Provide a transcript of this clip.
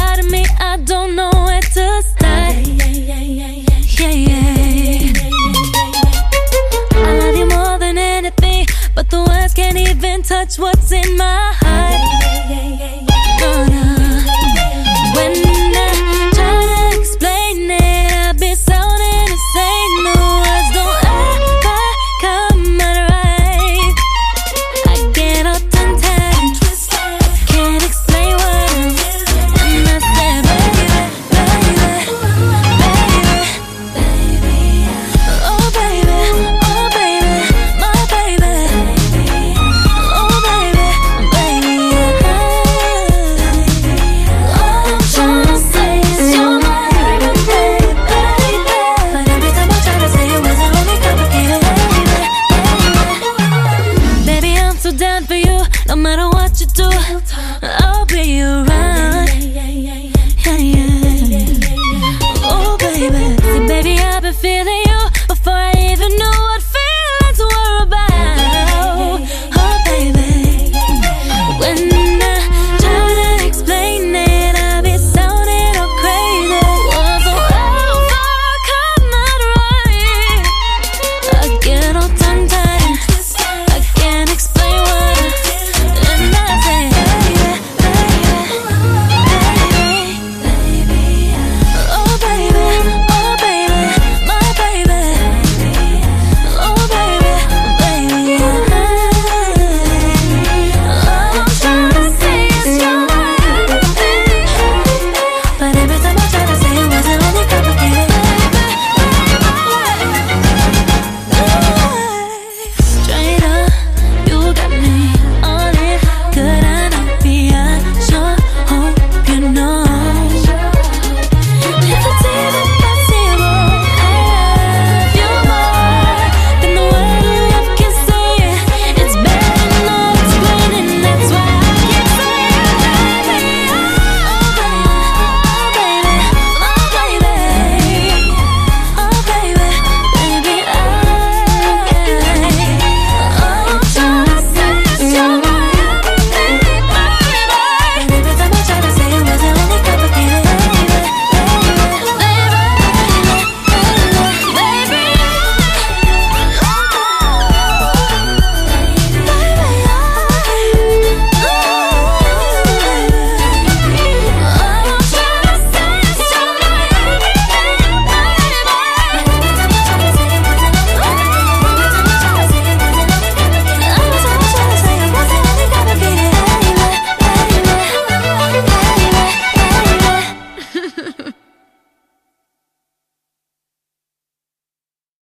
out of me, I don't know where to start. Yeah, yeah, yeah. I love you more than anything, but the words can't even touch what's in my heart. No matter what you do